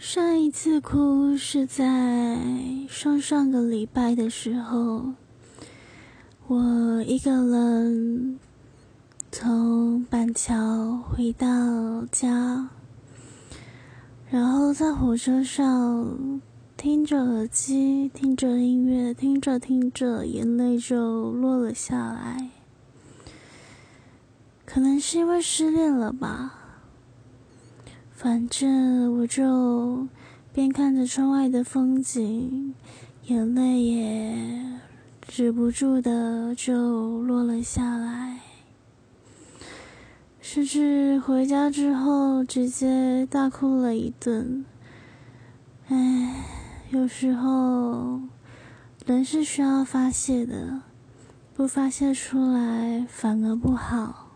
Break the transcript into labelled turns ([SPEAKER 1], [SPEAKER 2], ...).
[SPEAKER 1] 上一次哭是在上上个礼拜的时候，我一个人从板桥回到家，然后在火车上听着耳机，听着音乐，听着听着，眼泪就落了下来。可能是因为失恋了吧。反正我就边看着窗外的风景，眼泪也止不住的就落了下来，甚至回家之后直接大哭了一顿。唉，有时候人是需要发泄的，不发泄出来反而不好。